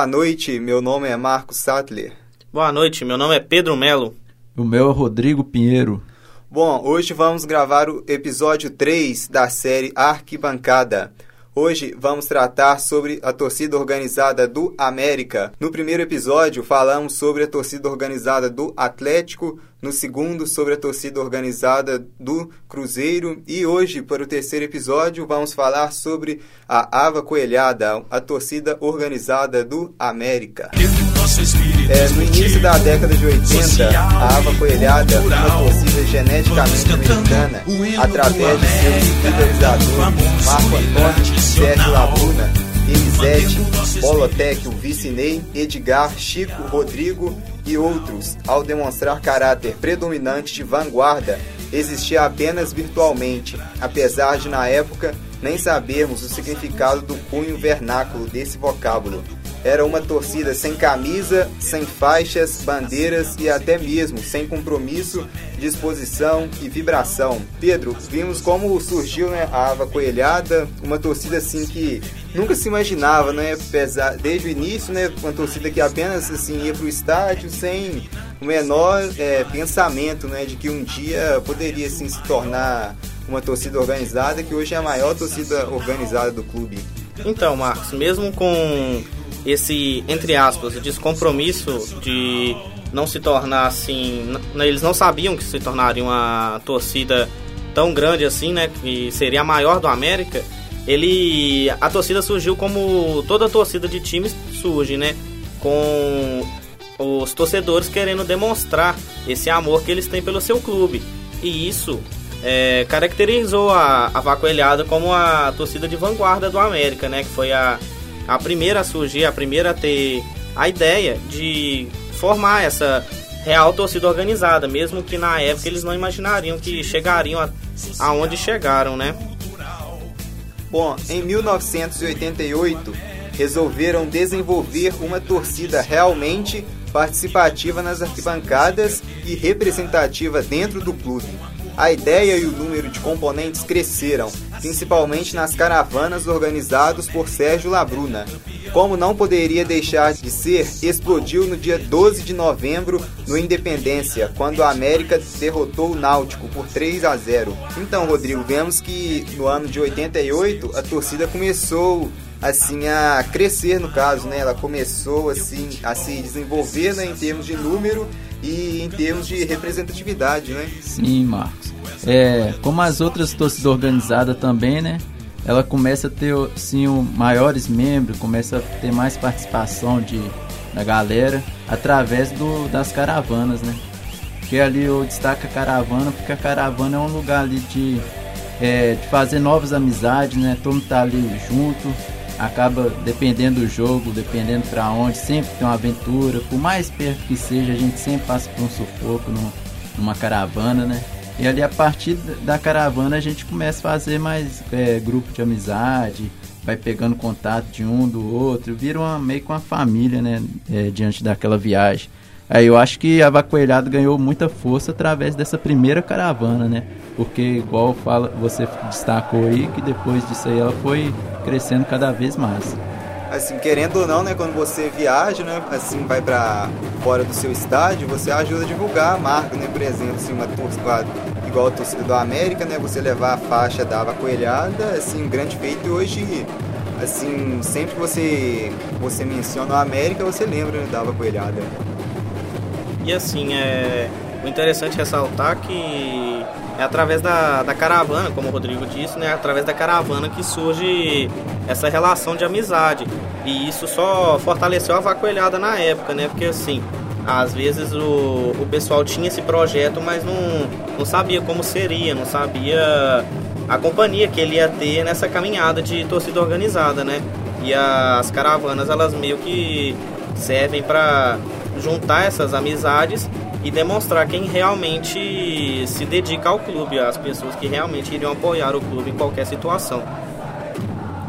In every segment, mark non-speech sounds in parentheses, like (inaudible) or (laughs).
Boa noite, meu nome é Marcos Sattler. Boa noite, meu nome é Pedro Melo. O meu é Rodrigo Pinheiro. Bom, hoje vamos gravar o episódio 3 da série Arquibancada. Hoje vamos tratar sobre a torcida organizada do América. No primeiro episódio falamos sobre a torcida organizada do Atlético, no segundo sobre a torcida organizada do Cruzeiro e hoje para o terceiro episódio vamos falar sobre a Ava Coelhada, a torcida organizada do América. É, no início da década de 80, a Ava Coelhada, uma torcida geneticamente americana, através de seus idealizadores Marco Antônio, Sérgio Laguna, Elisete, Bolotec, o Vicinei, Edgar, Chico, Rodrigo e outros, ao demonstrar caráter predominante de vanguarda, existia apenas virtualmente, apesar de na época nem sabermos o significado do cunho vernáculo desse vocábulo. Era uma torcida sem camisa, sem faixas, bandeiras e até mesmo sem compromisso, disposição e vibração. Pedro, vimos como surgiu né, a Ava Coelhada, uma torcida assim que nunca se imaginava, né, desde o início, né, uma torcida que apenas assim ia para o estádio sem o menor é, pensamento, né, de que um dia poderia assim se tornar uma torcida organizada, que hoje é a maior torcida organizada do clube. Então, Marcos, mesmo com esse, entre aspas, descompromisso de não se tornar assim. Eles não sabiam que se tornaria uma torcida tão grande assim, né? Que seria a maior do América. Ele. A torcida surgiu como toda torcida de times surge, né? Com os torcedores querendo demonstrar esse amor que eles têm pelo seu clube. E isso é, caracterizou a, a Vacoelhada como a torcida de vanguarda do América, né? Que foi a a primeira a surgir, a primeira a ter a ideia de formar essa real torcida organizada, mesmo que na época eles não imaginariam que chegariam a, aonde chegaram, né? Bom, em 1988 resolveram desenvolver uma torcida realmente participativa nas arquibancadas e representativa dentro do clube. A ideia e o número de componentes cresceram, principalmente nas caravanas organizadas por Sérgio Labruna. Como não poderia deixar de ser, explodiu no dia 12 de novembro no Independência, quando a América derrotou o Náutico por 3 a 0. Então, Rodrigo, vemos que no ano de 88 a torcida começou assim a crescer no caso, né? Ela começou assim a se desenvolver né, em termos de número e em termos de representatividade, né? Sim, Marcos. É, como as outras torcidas organizadas também, né? Ela começa a ter sim maiores membros, começa a ter mais participação de, da galera através do, das caravanas, né? Porque ali eu destaco a caravana, porque a caravana é um lugar ali de, é, de fazer novas amizades, né? Todo mundo tá ali junto, acaba dependendo do jogo, dependendo para onde, sempre tem uma aventura, por mais perto que seja, a gente sempre passa por um sufoco no, numa caravana, né? E ali a partir da caravana a gente começa a fazer mais é, grupo de amizade, vai pegando contato de um do outro, vira uma, meio que uma família, né? É, diante daquela viagem. Aí eu acho que a Vacoelhada ganhou muita força através dessa primeira caravana, né? Porque igual fala, você destacou aí que depois disso aí ela foi crescendo cada vez mais. Assim, querendo ou não, né, quando você viaja, né, assim, vai para fora do seu estádio, você ajuda a divulgar a marca, né, por exemplo, assim, uma torcida igual a torcida do América, né, você levar a faixa da Vacoelhada, assim, um grande feito hoje assim, sempre que você, você menciona o América, você lembra né, da Vacoelhada. E assim, é, o interessante é ressaltar que é através da, da caravana, como o Rodrigo disse, né, é através da caravana que surge essa relação de amizade. E isso só fortaleceu a vacoelhada na época, né? Porque assim, às vezes o, o pessoal tinha esse projeto, mas não, não sabia como seria, não sabia a companhia que ele ia ter nessa caminhada de torcida organizada, né? E as caravanas, elas meio que servem para juntar essas amizades e demonstrar quem realmente se dedica ao clube, as pessoas que realmente iriam apoiar o clube em qualquer situação.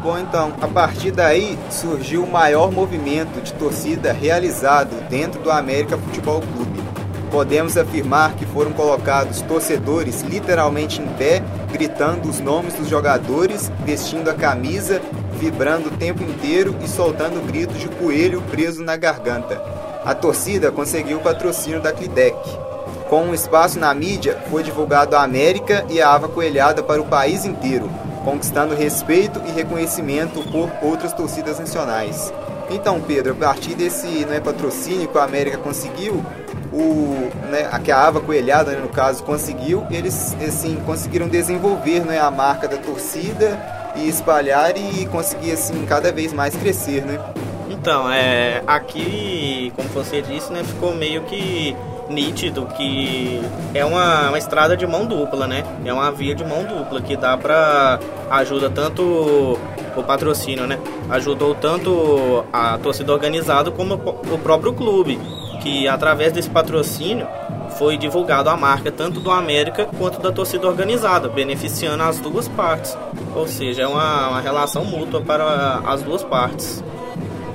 Bom, então, a partir daí surgiu o maior movimento de torcida realizado dentro do América Futebol Clube. Podemos afirmar que foram colocados torcedores literalmente em pé, gritando os nomes dos jogadores, vestindo a camisa vibrando o tempo inteiro e soltando gritos de coelho preso na garganta. A torcida conseguiu o patrocínio da Clidec. Com um espaço na mídia, foi divulgado a América e a Ava Coelhada para o país inteiro, conquistando respeito e reconhecimento por outras torcidas nacionais. Então, Pedro, a partir desse né, patrocínio que a América conseguiu, o, né, a que a Ava Coelhada, né, no caso, conseguiu, eles assim, conseguiram desenvolver né, a marca da torcida e espalhar e conseguir assim, cada vez mais crescer, né? Então, é, aqui, como você disse, né, ficou meio que nítido que é uma, uma estrada de mão dupla, né? É uma via de mão dupla que dá para ajuda tanto o patrocínio, né? Ajudou tanto a torcida organizada como o próprio clube, que através desse patrocínio foi divulgado a marca tanto do América quanto da torcida organizada, beneficiando as duas partes. Ou seja, é uma, uma relação mútua para as duas partes.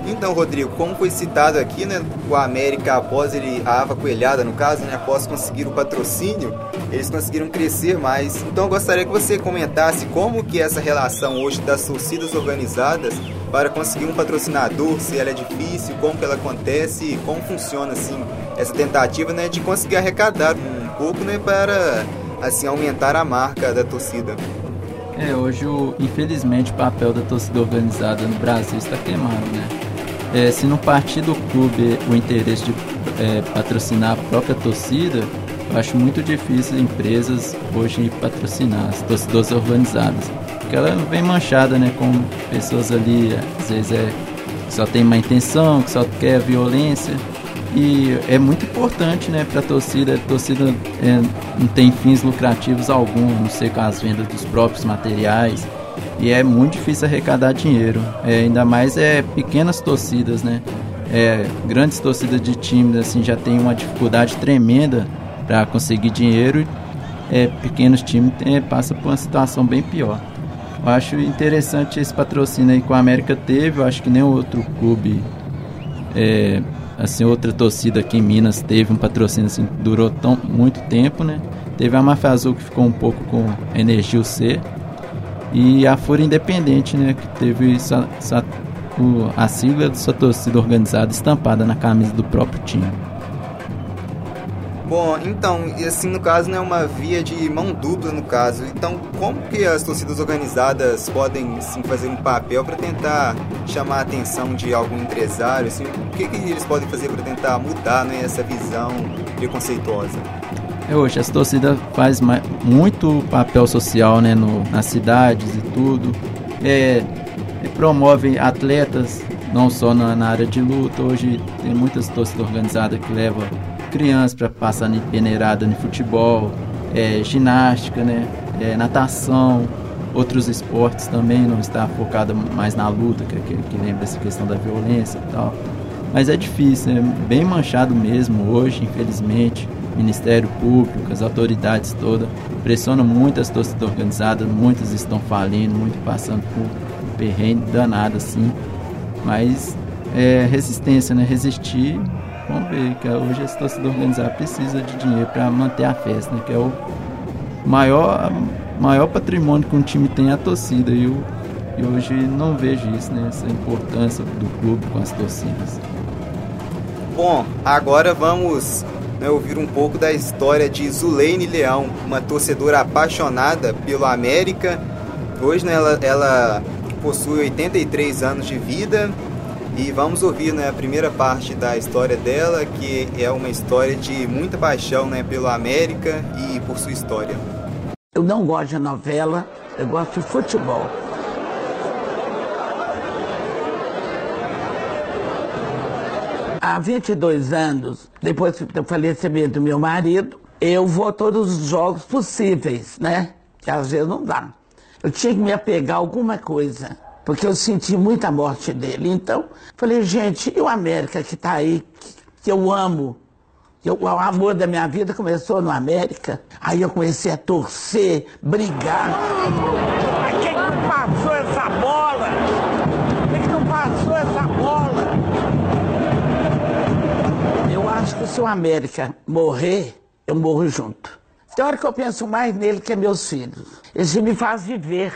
Então, Rodrigo, como foi citado aqui, né, o América, após ele, a Ava Coelhada, no caso, né, após conseguir o patrocínio, eles conseguiram crescer mais. Então, eu gostaria que você comentasse como que é essa relação hoje das torcidas organizadas para conseguir um patrocinador, se ela é difícil, como que ela acontece e como funciona, assim, essa tentativa, né, de conseguir arrecadar um pouco, né, para, assim, aumentar a marca da torcida. É, hoje, o, infelizmente, o papel da torcida organizada no Brasil está queimado, né? É, se não partir do clube o interesse de é, patrocinar a própria torcida, eu acho muito difícil empresas hoje patrocinar as torcidoras organizadas. Porque ela vem manchada né, com pessoas ali, às vezes é, que só tem má intenção, que só quer violência. E é muito importante né, para a torcida. A torcida é, não tem fins lucrativos algum, não sei com as vendas dos próprios materiais e é muito difícil arrecadar dinheiro. É, ainda mais é pequenas torcidas, né? É, grandes torcidas de times assim já tem uma dificuldade tremenda para conseguir dinheiro. É, pequenos times é, passam por uma situação bem pior. Eu acho interessante esse patrocínio aí que o América teve. Eu acho que nem outro clube, é, assim, outra torcida aqui em Minas teve um patrocínio assim, durou tão, muito tempo, né? Teve a Mafia Azul que ficou um pouco com energia C e a Fúria Independente, né, que teve essa, essa, o, a sigla de sua torcida organizada estampada na camisa do próprio time. Bom, então, assim, no caso, não é uma via de mão dupla, no caso. Então, como que as torcidas organizadas podem, assim, fazer um papel para tentar chamar a atenção de algum empresário? Assim, o que, que eles podem fazer para tentar mudar né, essa visão preconceituosa? É, hoje as torcidas faz muito papel social né, no, nas cidades e tudo. É, promove atletas, não só na, na, área de luta. Hoje tem muitas torcidas organizadas que levam crianças para passar em peneirada no futebol, é, ginástica, né, é, natação, outros esportes também, não está focada mais na luta, que, que, que lembra essa questão da violência e tal. Mas é difícil, é bem manchado mesmo hoje, infelizmente. Ministério Público, as autoridades todas pressionam muito as torcidas organizadas, muitas estão falindo, muito passando por perrengue danado assim. Mas é resistência, né? Resistir. Vamos ver que hoje essa torcida organizada precisa de dinheiro para manter a festa, né? Que é o maior, maior patrimônio que um time tem é a torcida. E, eu, e hoje não vejo isso, né? Essa importância do clube com as torcidas. Bom, agora vamos né, ouvir um pouco da história de Zuleine Leão, uma torcedora apaixonada pelo América. Hoje né, ela, ela possui 83 anos de vida e vamos ouvir né, a primeira parte da história dela, que é uma história de muita paixão né, pelo América e por sua história. Eu não gosto de novela, eu gosto de futebol. Há 22 anos, depois do falecimento do meu marido, eu vou a todos os jogos possíveis, né? Que às vezes não dá. Eu tinha que me apegar a alguma coisa, porque eu senti muita morte dele. Então, falei, gente, e o América que está aí, que eu amo, eu, o amor da minha vida começou no América. Aí eu comecei a torcer, brigar. Se o América morrer, eu morro junto. Tem hora que eu penso mais nele que meus filhos. Eles me fazem viver.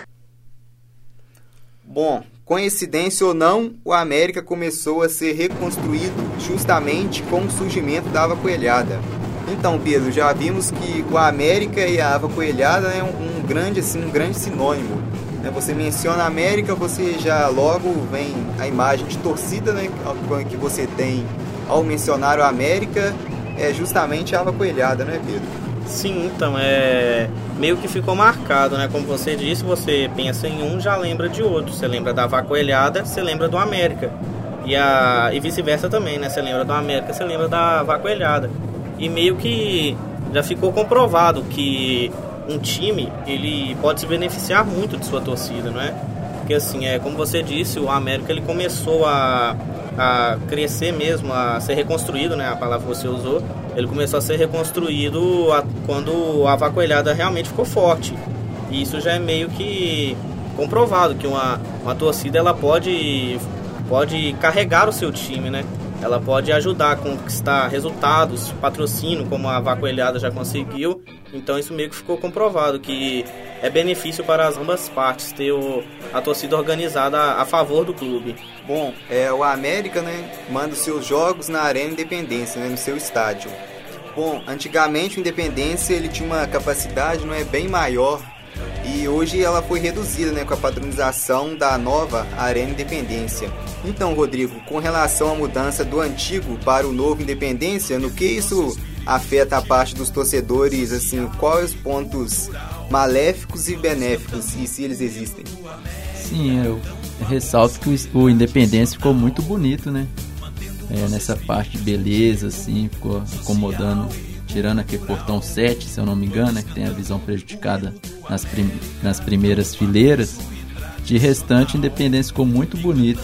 Bom, Coincidência ou não, o América começou a ser reconstruído justamente com o surgimento da Ava Coelhada. Então, Pedro, já vimos que o América e a Ava Coelhada é um, um grande assim, um grande sinônimo. Né? Você menciona a América, você já logo vem a imagem de torcida né, que você tem ao mencionar o América, é justamente a Ava Coelhada, não é, Pedro? Sim, então é meio que ficou marcado, né? Como você disse, você pensa em um, já lembra de outro. Você lembra da Vacoelhada, você lembra do América. E, a, e vice-versa também, né? Você lembra do América, você lembra da Vacoelhada. E meio que já ficou comprovado que um time, ele pode se beneficiar muito de sua torcida, não é? Porque assim, é como você disse, o América ele começou a, a crescer mesmo, a ser reconstruído, né? A palavra que você usou ele começou a ser reconstruído a, quando a vacoelhada realmente ficou forte. E isso já é meio que comprovado que uma, uma torcida ela pode pode carregar o seu time, né? Ela pode ajudar a conquistar resultados, patrocínio, como a Vacoelhada já conseguiu. Então isso meio que ficou comprovado que é benefício para as ambas partes ter o, a torcida organizada a, a, favor do clube. Bom, é, o América né, manda seus jogos na Arena Independência, né, no seu estádio. Bom, antigamente o Independência ele tinha uma capacidade não é bem maior e hoje ela foi reduzida né, com a padronização da nova Arena Independência. Então, Rodrigo, com relação à mudança do antigo para o novo Independência, no que isso afeta a parte dos torcedores, assim, quais os pontos maléficos e benéficos e se eles existem? Sim, eu ressalto que o Independência ficou muito bonito, né? É, nessa parte de beleza, assim, ficou acomodando, tirando aquele portão 7, se eu não me engano, né, que tem a visão prejudicada nas, prim nas primeiras fileiras. De restante, Independência ficou muito bonito.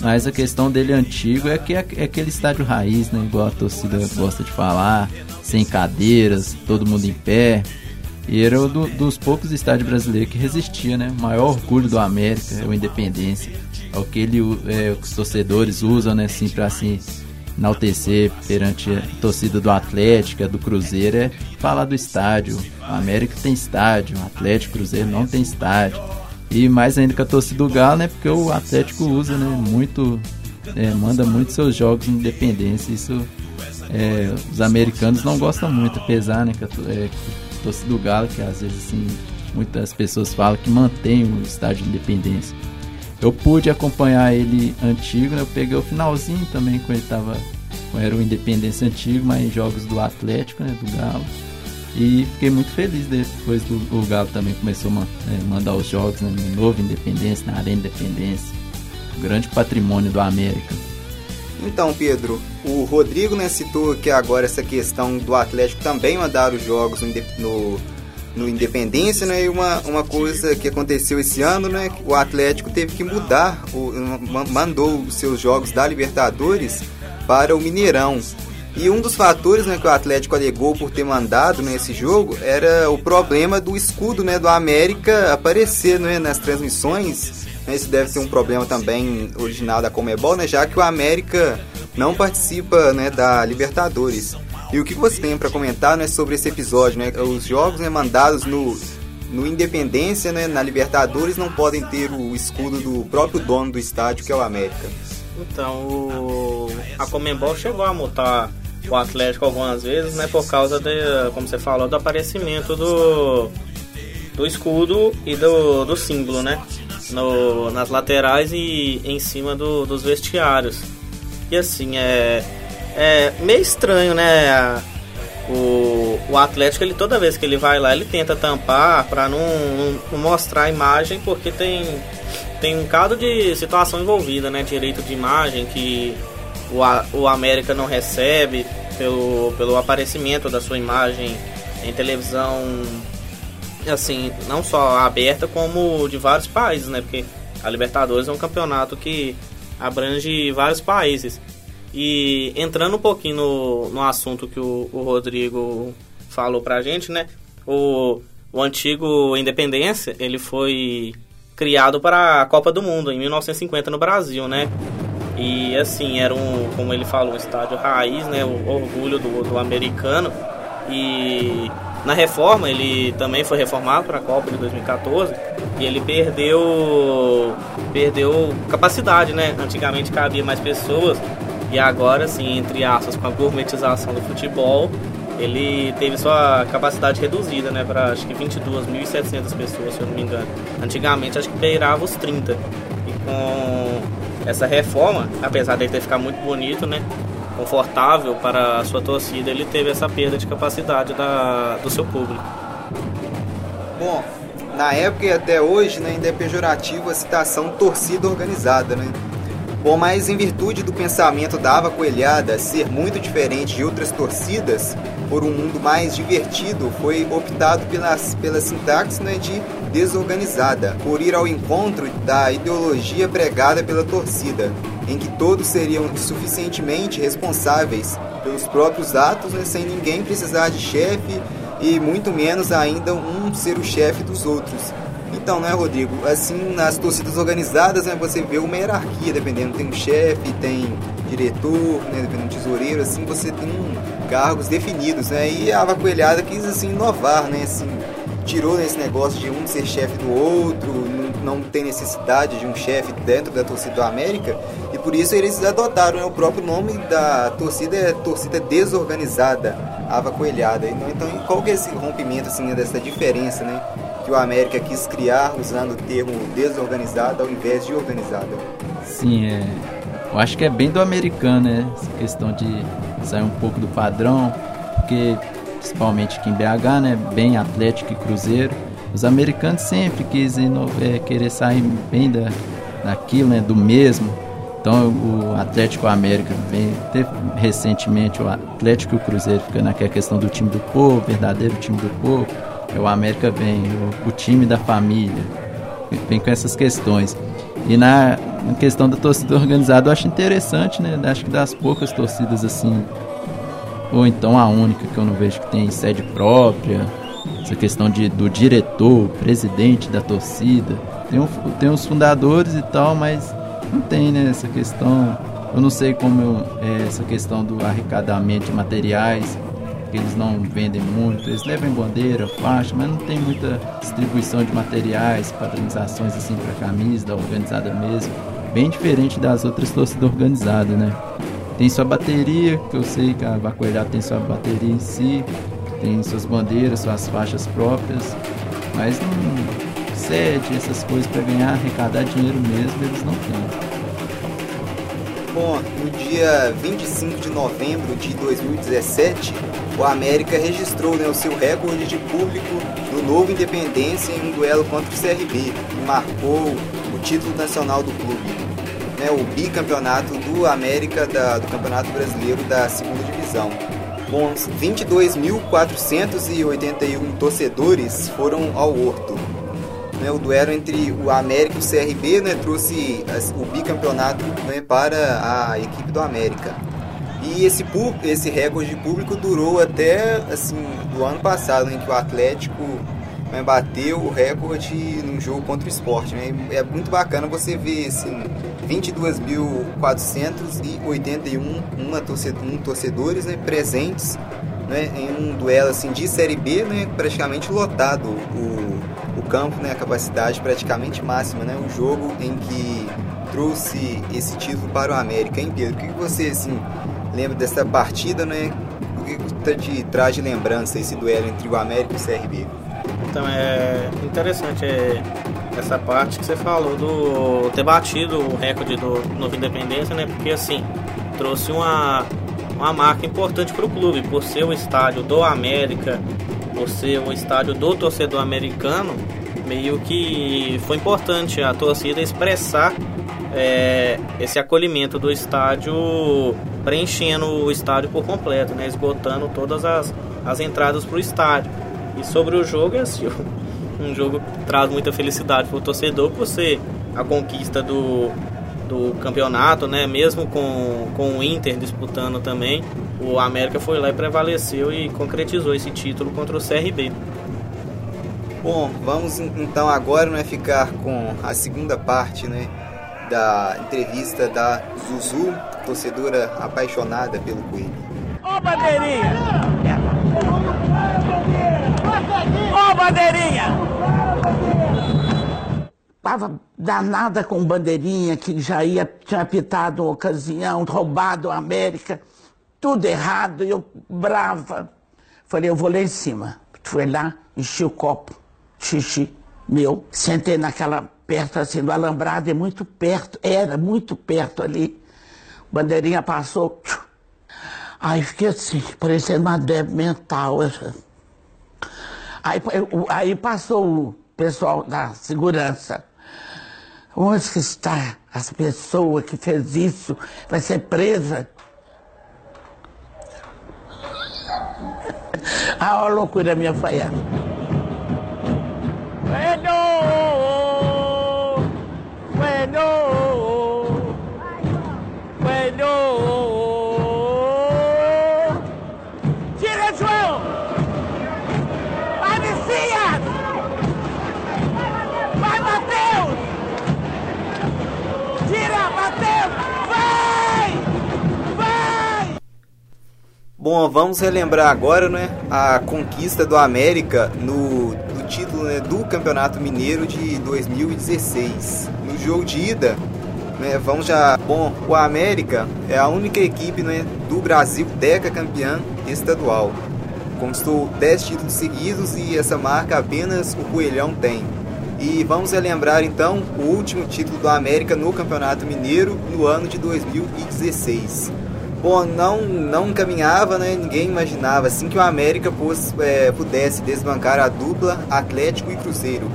Mas a questão dele antigo é que é, é aquele estádio raiz, né? Igual a torcida gosta de falar, sem cadeiras, todo mundo em pé. E era um do, dos poucos estádios brasileiros que resistia, né? O maior orgulho do América é o Independência. É o que ele, é, os torcedores usam, né? Assim, pra assim, enaltecer perante a torcida do Atlético, do Cruzeiro, é falar do estádio. O América tem estádio, o Atlético Cruzeiro não tem estádio. E mais ainda com a torcida do Galo, né? Porque o Atlético usa, né? Muito. É, manda muito seus jogos independência. Isso é, os americanos não gostam muito, apesar, né? Que é, a torcida do Galo, que às vezes assim, muitas pessoas falam que mantém o estádio de independência. Eu pude acompanhar ele antigo, né? Eu peguei o finalzinho também, quando ele tava. Era o Independência antigo, mas em jogos do Atlético, né? Do Galo. E fiquei muito feliz depois do o Galo também começou a é, mandar os jogos né, no novo Independência, na Arena Independência. grande patrimônio do América. Então, Pedro, o Rodrigo né, citou que agora essa questão do Atlético também mandar os jogos no, no, no, Independência, né? E uma, uma coisa que aconteceu esse ano, né? O Atlético teve que mudar, o, mandou os seus jogos da Libertadores para o Mineirão. E um dos fatores né, que o Atlético alegou por ter mandado nesse né, jogo era o problema do escudo né, do América aparecer né, nas transmissões. Isso deve ser um problema também original da Comebol, né, já que o América não participa né, da Libertadores. E o que você tem para comentar né, sobre esse episódio? Né? Os jogos né, mandados no, no Independência, né, na Libertadores, não podem ter o escudo do próprio dono do estádio, que é o América. Então, o... a Comembol chegou a multar o Atlético algumas vezes, né? Por causa de, como você falou, do aparecimento do, do escudo e do, do símbolo, né? No, nas laterais e em cima do, dos vestiários. E assim, é, é meio estranho, né? O, o Atlético, ele toda vez que ele vai lá, ele tenta tampar para não, não, não, mostrar a imagem, porque tem, tem um caso de situação envolvida, né? Direito de imagem que o, o América não recebe pelo, pelo aparecimento da sua imagem em televisão, assim, não só aberta, como de vários países, né? Porque a Libertadores é um campeonato que abrange vários países. E entrando um pouquinho no, no assunto que o, o Rodrigo falou pra gente, né? O, o antigo Independência, ele foi criado para a Copa do Mundo em 1950 no Brasil, né? E assim, era um, como ele falou, um estádio raiz, né? O orgulho do, do americano. E na reforma, ele também foi reformado para a Copa de 2014 e ele perdeu perdeu capacidade, né? Antigamente cabia mais pessoas e agora, assim, entre aspas, com a gourmetização do futebol, ele teve sua capacidade reduzida, né, para acho que 22.700 pessoas, se eu não me engano. Antigamente acho que beirava os 30. E com essa reforma, apesar de ter ficado muito bonito, né, confortável para a sua torcida, ele teve essa perda de capacidade da, do seu público. Bom, na época e até hoje né, ainda é pejorativo a citação torcida organizada, né? Bom, mas em virtude do pensamento da Ava Coelhada ser muito diferente de outras torcidas, por um mundo mais divertido, foi optado pelas, pela sintaxe né, de desorganizada, por ir ao encontro da ideologia pregada pela torcida, em que todos seriam suficientemente responsáveis pelos próprios atos, né, sem ninguém precisar de chefe e muito menos ainda um ser o chefe dos outros. Então, né, Rodrigo? Assim, nas torcidas organizadas, né, você vê uma hierarquia, dependendo, tem um chefe, tem diretor, né, dependendo do tesoureiro, assim, você tem cargos definidos, né? E a Avacoelhada quis, assim, inovar, né, assim, tirou esse negócio de um ser chefe do outro, não, tem necessidade de um chefe dentro da torcida do América, e por isso eles adotaram né, o próprio nome da torcida, é torcida desorganizada, Ava Coelhada. Então, qual que é esse rompimento, assim, dessa diferença, né? Que o América quis criar usando o termo desorganizada ao invés de organizada. Sim, é. Eu acho que é bem do americano, né? Essa questão de sair um pouco do padrão, porque principalmente aqui em BH, né? Bem Atlético e Cruzeiro. Os americanos sempre quisem é, querer sair bem da, daquilo, né? Do mesmo. Então o Atlético América vem teve recentemente o Atlético e o Cruzeiro ficando naquela questão do time do povo, verdadeiro time do povo o América vem, o, o, time da família, vem com essas questões. E na, na, questão da torcida organizada, eu acho interessante, né? Acho que das poucas torcidas assim, ou então a única que eu não vejo que tem sede própria, essa questão de, do diretor, presidente da torcida. Tem, um, tem os fundadores e tal, mas não tem né, essa questão. Eu não sei como eu, é essa questão do arrecadamento de materiais eles não vendem muito, eles levam bandeira, faixa, mas não tem muita distribuição de materiais, padronizações assim para camisa, da organizada mesmo. Bem diferente das outras torcidas organizadas, né? Tem sua bateria, que eu sei que a Bacoelhada tem sua bateria em si, tem suas bandeiras, suas faixas próprias, mas não cede essas coisas para ganhar, arrecadar dinheiro mesmo, eles não têm. Bom, no dia 25 de novembro de 2017, o América registrou né, o seu recorde de público no Novo Independência em um duelo contra o CRB, que marcou o título nacional do clube. Né, o bicampeonato do América da, do Campeonato Brasileiro da segunda divisão. Com 22.481 torcedores foram ao Horto. Né, o duelo entre o América e o CRB né, trouxe o bicampeonato né, para a equipe do América. E esse, esse recorde de público durou até assim do ano passado, em que o Atlético né, bateu o recorde num jogo contra o esporte. Né? É muito bacana você ver assim, 22.481 torcedores né, presentes né, em um duelo assim, de Série B, né, praticamente lotado o campo, né, a capacidade praticamente máxima. Né, um jogo em que trouxe esse título para o América. Hein, Pedro? O que você assim, lembra dessa partida, né? O que te traz de lembrança esse duelo entre o América e o CRB? Então é interessante é, essa parte que você falou do ter batido o recorde do Novo Independência, né? Porque assim trouxe uma, uma marca importante para o clube, por ser o estádio do América, por ser o estádio do torcedor americano, meio que foi importante a torcida expressar é, esse acolhimento do estádio preenchendo o estádio por completo, né, esgotando todas as, as entradas para o estádio. E sobre o jogo, é assim, (laughs) um jogo que traz muita felicidade para o torcedor por ser a conquista do, do campeonato, né? Mesmo com, com o Inter disputando também, o América foi lá e prevaleceu e concretizou esse título contra o CRB. Bom, vamos então agora né, ficar com a segunda parte, né? da entrevista da Zuzu, torcedora apaixonada pelo Coelho. Ô bandeirinha! Ó, oh, bandeirinha! Tava danada com bandeirinha que já ia, tinha apitado uma ocasião, roubado a América, tudo errado, e eu brava. Falei, eu vou lá em cima. Fui lá, enchi o copo, xixi meu, sentei naquela perto assim do alambrado, é muito perto, era muito perto ali. Bandeirinha passou. Aí fiquei assim, parecendo uma débil mental. Aí, aí passou o pessoal da segurança. Onde que está essa pessoa que fez isso? Vai ser presa? (laughs) A loucura minha foi essa. Bom, vamos relembrar agora né, a conquista do América no, título né, do Campeonato Mineiro de 2016. No jogo de ida, né, vamos já. Bom, o América é a única equipe né, do Brasil deca campeã estadual. Conquistou 10 títulos seguidos e essa marca apenas o Coelhão tem. E vamos relembrar então o último título do América no Campeonato Mineiro no ano de 2016 bom, não, não caminhava, né? Ninguém imaginava assim que o América pôs, é, pudesse desbancar a dupla Atlético e Cruzeiro.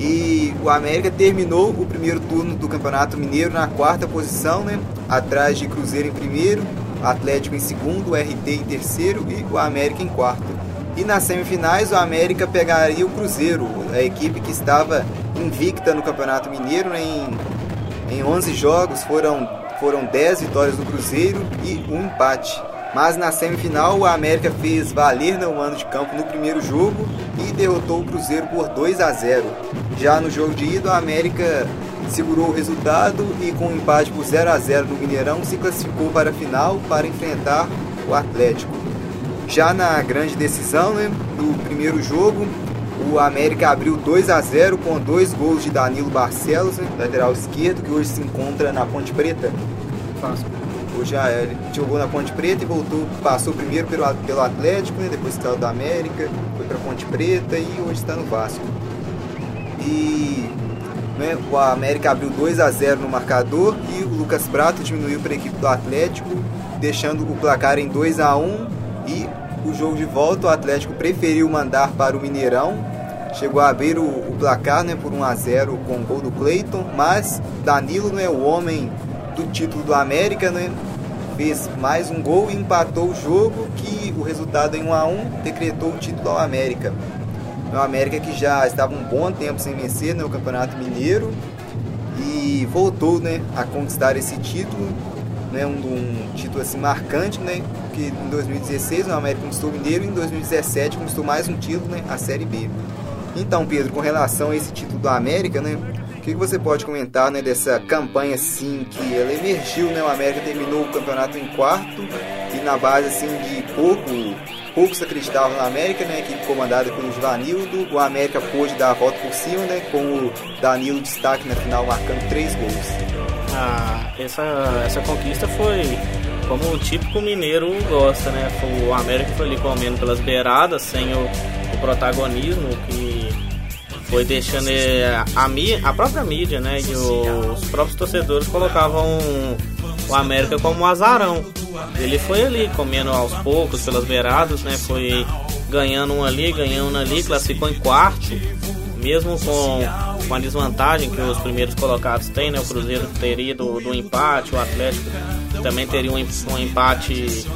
E o América terminou o primeiro turno do Campeonato Mineiro na quarta posição, né? Atrás de Cruzeiro em primeiro, Atlético em segundo, RT em terceiro e o América em quarto. E nas semifinais o América pegaria o Cruzeiro, a equipe que estava invicta no Campeonato Mineiro né? em, em 11 jogos, foram foram 10 vitórias do Cruzeiro e um empate. Mas na semifinal, o América fez valer no mano de campo no primeiro jogo e derrotou o Cruzeiro por 2 a 0. Já no jogo de ida, o América segurou o resultado e com um empate por 0 a 0 no Mineirão se classificou para a final para enfrentar o Atlético. Já na grande decisão né, do primeiro jogo, o América abriu 2 a 0 com dois gols de Danilo Barcelos, né, lateral esquerdo, que hoje se encontra na Ponte Preta. Vasco. Hoje ah, ele jogou na Ponte Preta e voltou, passou primeiro pelo, pelo Atlético, né, depois saiu da América, foi para Ponte Preta e hoje está no Vasco. E né, o América abriu 2 a 0 no marcador e o Lucas Prato diminuiu para a equipe do Atlético, deixando o placar em 2 a 1 e o jogo de volta, o Atlético preferiu mandar para o Mineirão. Chegou a abrir o, o placar né, por 1 a 0 com o gol do Cleiton, mas Danilo, né, o homem do título do América, né, fez mais um gol e empatou o jogo, que o resultado em 1 a 1 decretou o título ao América. O América que já estava um bom tempo sem vencer no né, Campeonato Mineiro e voltou né, a conquistar esse título né, um, um, título assim marcante, né, que em 2016 o América conquistou o Mineiro e em 2017 conquistou mais um título, né, a Série B. Então, Pedro, com relação a esse título do América, né, o que, que você pode comentar né, dessa campanha assim que ela emergiu, né, o América terminou o campeonato em quarto e na base assim de pouco poucos acreditavam na América, né, equipe comandada pelo Givanildo, o América pôde dar a volta por cima, né, com o Danilo destaque na final marcando três gols. Ah, essa, essa conquista foi como o típico mineiro gosta, né? O América foi ali comendo pelas beiradas, sem o, o protagonismo que foi deixando a, a, a própria mídia, né? E os próprios torcedores colocavam o América como um azarão. Ele foi ali comendo aos poucos pelas beiradas, né? Foi ganhando um ali, ganhando um ali, classificou em quarto mesmo com, com a desvantagem que os primeiros colocados têm, né? O Cruzeiro teria do, do empate, o Atlético também teria um, um empate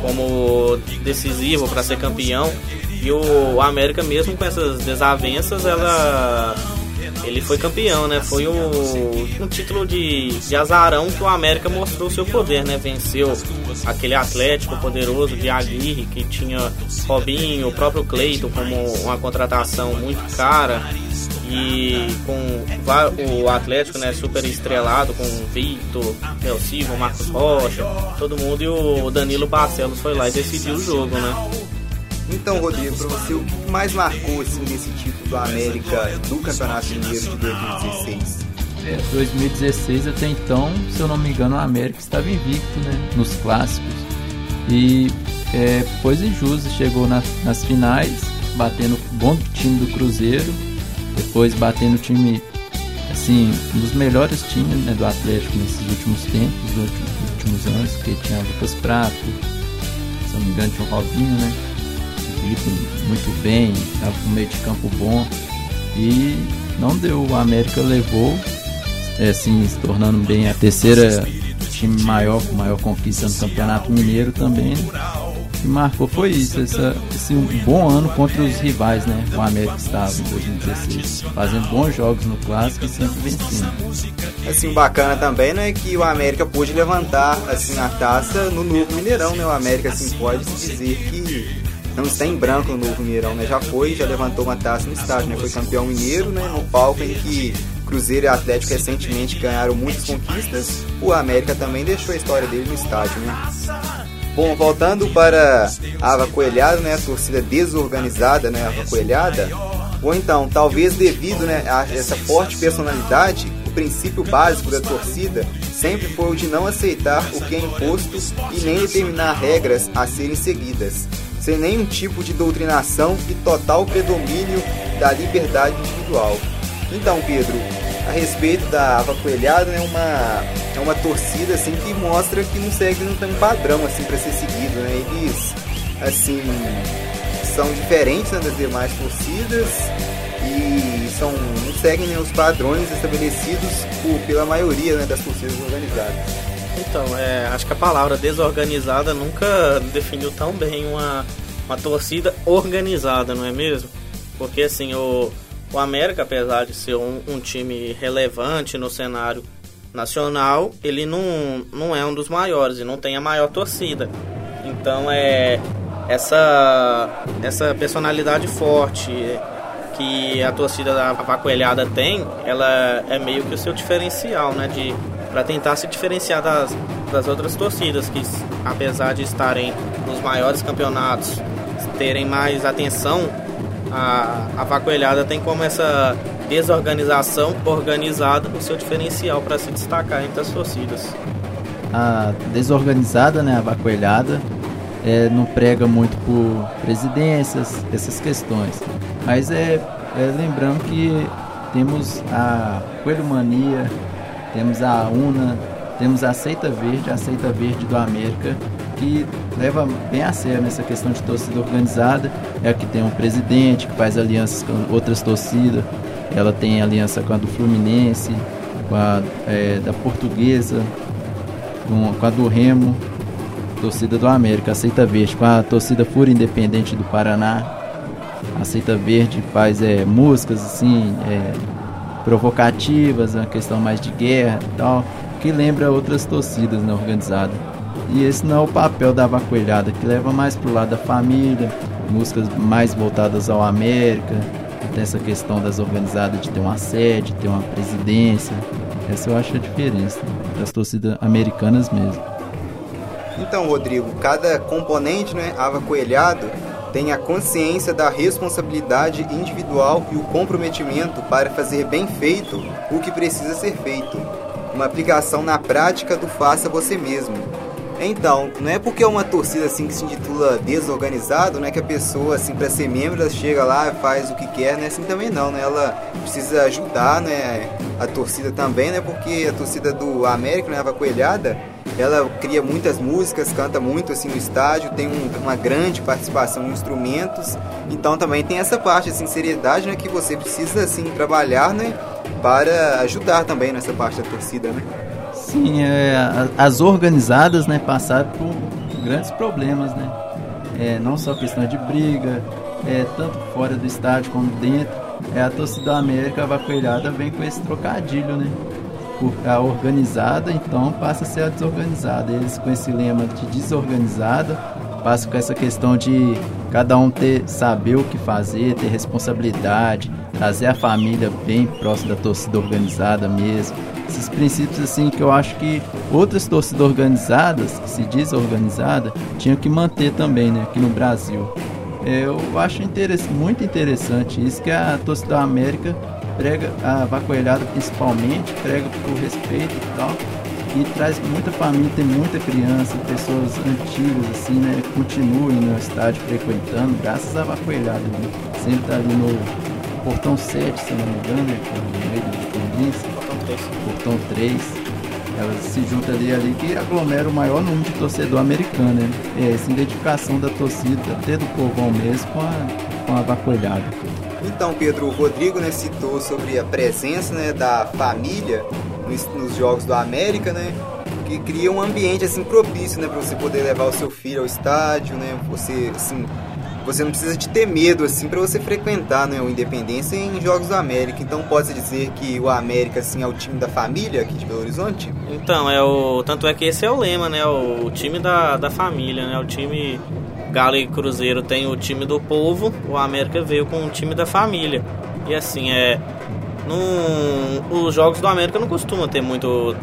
como decisivo para ser campeão. E o América mesmo com essas desavenças, ela ele foi campeão, né? Foi o, um título de, de azarão que o América mostrou seu poder, né? Venceu aquele Atlético poderoso de Aguirre, que tinha Robinho, o próprio Cleiton como uma contratação muito cara. E com o Atlético, né, super estrelado, com Victor, Del Silva, Marcos Rocha, todo mundo. E o Danilo Barcelos foi lá e decidiu o jogo, né? Então, Rodrigo, para você, o que mais marcou assim, desse título do América do Campeonato Mineiro de 2016? É, 2016 até então, se eu não me engano, o América estava invicto né, nos clássicos. E é, pois injusto, chegou na, nas finais, batendo o bom time do Cruzeiro, depois batendo o time, assim, um dos melhores times né, do Atlético nesses últimos tempos, nos últimos anos, porque tinha Lucas Prato, se não me engano tinha o Robinho, né? Muito bem, estava com meio de campo bom e não deu, o América levou, assim, se tornando bem a terceira time maior, com maior conquista no Campeonato Mineiro também. Que marcou foi isso, essa, esse um bom ano contra os rivais, né? O América estava em 2016, fazendo bons jogos no clássico e sempre vencendo. Assim, bacana também, né, que o América pôde levantar assim a taça no novo Mineirão, né? O América assim pode dizer que não está em branco no novo Mineirão, né? Já foi, já levantou uma taça no estádio, né? Foi campeão mineiro, né? No palco em que Cruzeiro e Atlético recentemente ganharam muitas conquistas. O América também deixou a história dele no estádio, né? Bom, voltando para a Ava Coelhada, né, a torcida desorganizada, né, a Ava Coelhada, ou então, talvez devido né, a essa forte personalidade, o princípio básico da torcida sempre foi o de não aceitar o que é imposto e nem determinar regras a serem seguidas, sem nenhum tipo de doutrinação e total predomínio da liberdade individual. Então, Pedro, a respeito da Ava Coelhada, é uma, é uma torcida assim que mostra que não segue, não tem um padrão assim para ser seguido, né? Eles assim são diferentes né, das demais torcidas e são não seguem né, os padrões estabelecidos por, pela maioria né, das torcidas organizadas. Então, é, acho que a palavra desorganizada nunca definiu tão bem uma, uma torcida organizada, não é mesmo? Porque assim, o, o América, apesar de ser um, um time relevante no cenário nacional, ele não, não é um dos maiores e não tem a maior torcida. Então é essa essa personalidade forte que a torcida da Pacoelhada tem, ela é meio que o seu diferencial, né, de para tentar se diferenciar das, das outras torcidas que apesar de estarem nos maiores campeonatos, terem mais atenção a, a vacoelhada tem como essa desorganização organizada o seu diferencial para se destacar entre as torcidas. A desorganizada, né, a vacoelhada, é, não prega muito por presidências, essas questões. Mas é, é lembrando que temos a Coelho Mania, temos a UNA, temos a Seita Verde, a Seita Verde do América, que leva bem a sério nessa questão de torcida organizada. É a que tem um presidente que faz alianças com outras torcidas. Ela tem aliança com a do Fluminense, com a é, da Portuguesa, com, com, a do Remo, torcida do América, aceita verde, com a torcida Fura Independente do Paraná. Aceita Verde faz é, músicas assim, é, provocativas, uma questão mais de guerra e tal, que lembra outras torcidas né, organizadas. E esse não é o papel da vacoelhada, que leva mais pro lado da família, músicas mais voltadas ao América, tem essa questão das organizadas de ter uma sede, ter uma presidência. Essa eu acho a diferença das torcidas americanas mesmo. Então, Rodrigo, cada componente, né, ava coelhado, tem a consciência da responsabilidade individual e o comprometimento para fazer bem feito o que precisa ser feito. Uma aplicação na prática do faça você mesmo, então, não é porque é uma torcida assim que se intitula desorganizado, né, que a pessoa assim para ser membro chega lá, faz o que quer, né? Assim também não, né? Ela precisa ajudar, né, a torcida também, né? Porque a torcida do América, né, a Coelhada, ela cria muitas músicas, canta muito assim no estádio, tem um, uma grande participação em instrumentos. Então também tem essa parte de sinceridade, né, que você precisa assim trabalhar, né, para ajudar também nessa parte da torcida, né? Sim, é, as organizadas né, passaram por grandes problemas, né? É, não só questão de briga, é, tanto fora do estádio como dentro. É, a torcida da América vacoelhada vem com esse trocadilho, né? A organizada então passa a ser a desorganizada. Eles com esse lema de desorganizada passam com essa questão de cada um ter saber o que fazer, ter responsabilidade, trazer a família bem próxima da torcida organizada mesmo esses princípios assim que eu acho que outras torcidas organizadas, que se diz organizada, tinham que manter também, né, aqui no Brasil. É, eu acho muito interessante isso que a torcida da América prega, a vacoelhada principalmente, prega por respeito e tal. E traz muita família, tem muita criança, pessoas antigas assim, né? Continuem no estádio frequentando, graças à vacoelhada. Né? Sempre tá ali no portão 7, se não me engano, né? no meio do Corinthians. Portão 3. Portão 3 elas se juntam ali, ali que aglomera o maior número de torcedor americano, né? É essa identificação da torcida, até do povão mesmo, com a, com a vacolhada. Então, Pedro, o Rodrigo né, citou sobre a presença né, da família nos, nos Jogos do América, né? Que cria um ambiente assim propício, né, para você poder levar o seu filho ao estádio, né? Você assim você não precisa de ter medo assim para você frequentar né, o Independência em Jogos do América. Então pode dizer que o América assim é o time da família aqui de Belo Horizonte? Então, é o tanto é que esse é o lema, né? O, time da, da família, né? O time Galo e Cruzeiro tem o time do povo, o América veio com o time da família. E assim, é no, os jogos do América não costumam ter muito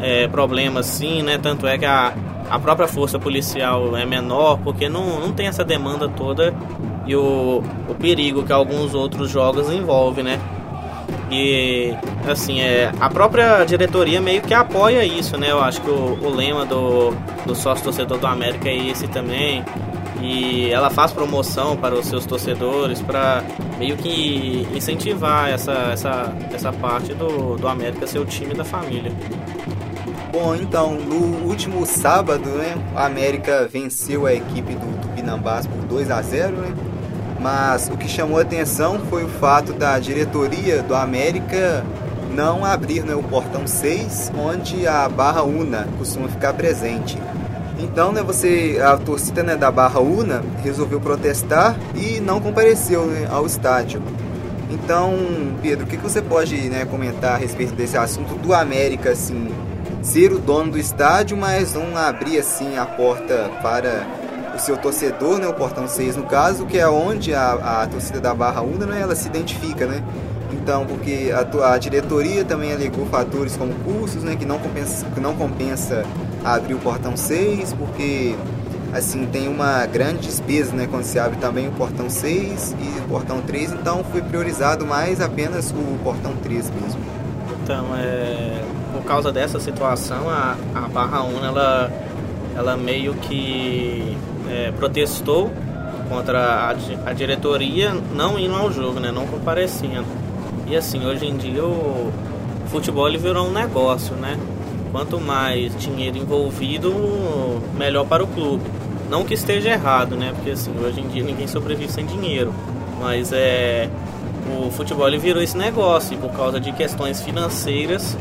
é, problema assim, né? Tanto é que a a própria força policial é menor, porque não, não tem essa demanda toda e o, o perigo que alguns outros jogos envolvem, né? E assim, é, a própria diretoria meio que apoia isso, né? Eu acho que o, o lema do, do sócio torcedor do América é esse também. E ela faz promoção para os seus torcedores para meio que incentivar essa, essa, essa parte do, do América ser o time da família. Bom, então, no último sábado, né, a América venceu a equipe do Tupinambás por 2 a 0, né? Mas o que chamou atenção foi o fato da diretoria do América não abrir né, o portão 6, onde a Barra Una costuma ficar presente. Então, né, você, a torcida né, da Barra Una resolveu protestar e não compareceu né, ao estádio. Então, Pedro, o que, que você pode né, comentar a respeito desse assunto do América, assim, ser o dono do estádio, mas não abrir assim a porta para o seu torcedor, né, o portão 6 no caso, que é onde a, a torcida da Barra Una né, ela se identifica, né? Então, porque a, a diretoria também alegou fatores como custos, né, que não compensa, que não compensa abrir o portão 6, porque assim tem uma grande despesa, né, quando se abre também o portão 6 e o portão 3, então foi priorizado mais apenas o portão 3 mesmo. Então, é por causa dessa situação, a, a Barra Una ela, ela meio que é, protestou contra a, a, diretoria não indo ao jogo, né, não comparecendo. E assim, hoje em dia o futebol ele virou um negócio, né? Quanto mais dinheiro envolvido, melhor para o clube. Não que esteja errado, né? Porque assim, hoje em dia ninguém sobrevive sem dinheiro. Mas é o futebol ele virou esse negócio e por causa de questões financeiras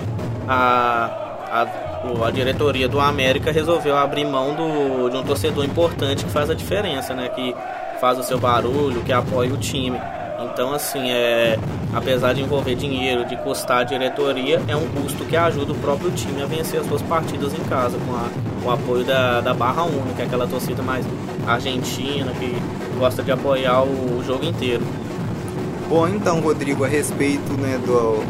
a, a, a diretoria do América resolveu abrir mão do, de um torcedor importante que faz a diferença, né? Que faz o seu barulho, que apoia o time. Então, assim, é, apesar de envolver dinheiro, de custar a diretoria, é um custo que ajuda o próprio time a vencer as suas partidas em casa, com, a, o apoio da, da Barra que é aquela torcida mais argentina, que gosta de apoiar o, o jogo inteiro. Bom, então, Rodrigo, a respeito né, do,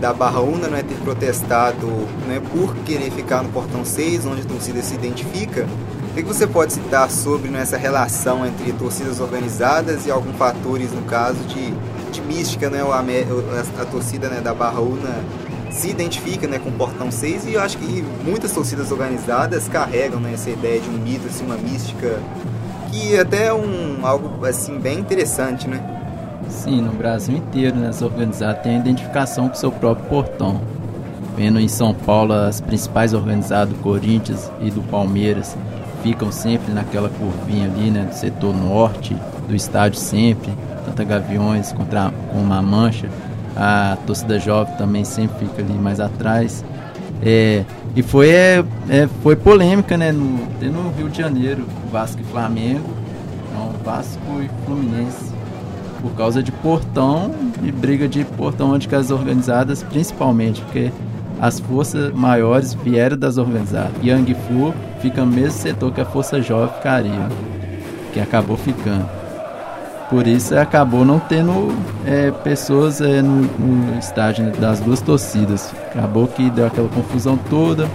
da Barra Una né, ter protestado né, por querer ficar no portão 6, onde a torcida se identifica. O que você pode citar sobre né, essa relação entre torcidas organizadas e alguns fatores, no caso, de, de mística? Né, a, a torcida né, da Barra Una se identifica né, com o portão 6 e eu acho que muitas torcidas organizadas carregam né, essa ideia de um mito, assim, uma mística, que é até é um, algo assim, bem interessante, né? Sim, no Brasil inteiro, né, as organizadas têm a identificação com o seu próprio portão. Vendo em São Paulo, as principais organizadas do Corinthians e do Palmeiras ficam sempre naquela curvinha ali, né, do setor norte do estádio sempre, tanto a Gaviões contra, com uma mancha. A torcida jovem também sempre fica ali mais atrás. É, e foi, é, é, foi polêmica, né? No, no Rio de Janeiro, Vasco e Flamengo, não, Vasco e Fluminense por causa de portão e briga de portão onde as organizadas principalmente, porque as forças maiores vieram das organizadas. Yang Fu fica no mesmo setor que a força jovem ficaria, que acabou ficando. Por isso acabou não tendo é, pessoas é, no, no estádio das duas torcidas. Acabou que deu aquela confusão toda.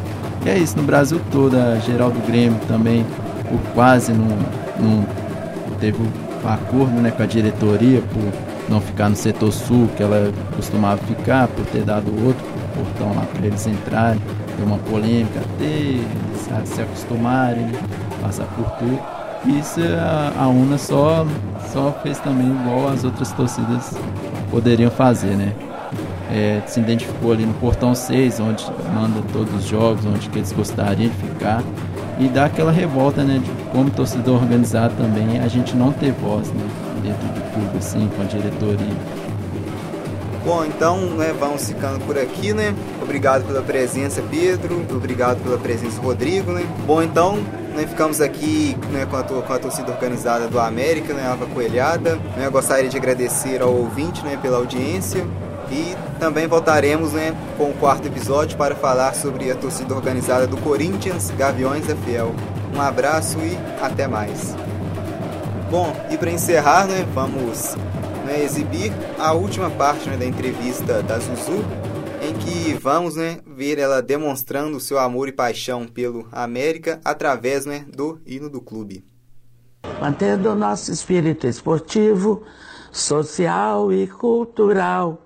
E é isso, no Brasil todo, a geral do Grêmio também, o quase não, não teve com acordo né, com a diretoria por não ficar no setor sul, que ela costumava ficar, por ter dado outro portão lá para eles entrarem. Deu uma polêmica até se acostumarem, passar por tudo. Isso a, a UNA só, só fez também igual as outras torcidas poderiam fazer, né? É, se identificou ali no portão 6, onde manda todos os jogos, onde que eles gostariam de ficar e dá aquela revolta, né, de como torcedor organizado também, a gente não ter voz, né, dentro do clube, assim, com a diretoria. Bom, então, né, vamos ficando por aqui, né? Obrigado pela presença, Pedro. Obrigado pela presença, Rodrigo, né? Bom, então, né, ficamos aqui né, com, a, com a torcida organizada do América, né, Ava Coelhada. Né, gostaria de agradecer ao ouvinte né, pela audiência. E também voltaremos né, com o quarto episódio para falar sobre a torcida organizada do Corinthians Gaviões da Fiel. Um abraço e até mais. Bom, e para encerrar, né, vamos né, exibir a última parte né, da entrevista da Zuzu, em que vamos né, ver ela demonstrando seu amor e paixão pelo América através né, do hino do clube. Mantendo o nosso espírito esportivo, social e cultural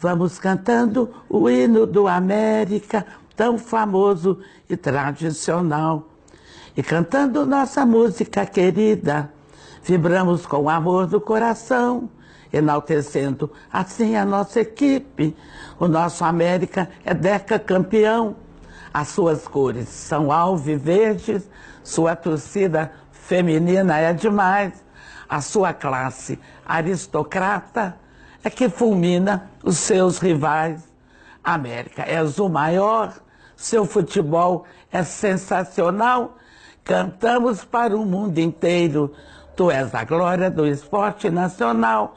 Vamos cantando o hino do América, tão famoso e tradicional. E cantando nossa música querida, vibramos com o amor do coração, enaltecendo assim a nossa equipe. O nosso América é deca campeão. As suas cores são alviverdes, sua torcida feminina é demais. A sua classe aristocrata é que fulmina os seus rivais. América, és o maior, seu futebol é sensacional. Cantamos para o mundo inteiro. Tu és a glória do esporte nacional.